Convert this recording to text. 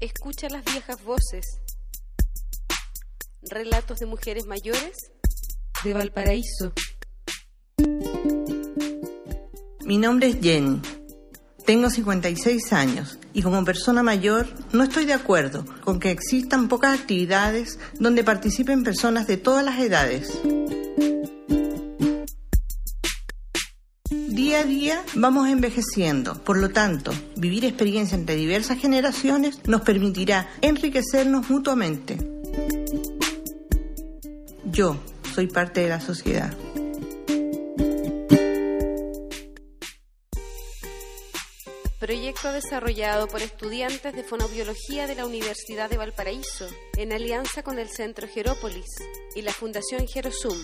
Escucha las viejas voces. Relatos de mujeres mayores de Valparaíso. Mi nombre es Jenny. Tengo 56 años y como persona mayor no estoy de acuerdo con que existan pocas actividades donde participen personas de todas las edades. Día a día vamos envejeciendo, por lo tanto, vivir experiencia entre diversas generaciones nos permitirá enriquecernos mutuamente. Yo soy parte de la sociedad. Proyecto desarrollado por estudiantes de fonobiología de la Universidad de Valparaíso en alianza con el Centro Gerópolis y la Fundación Gerosum.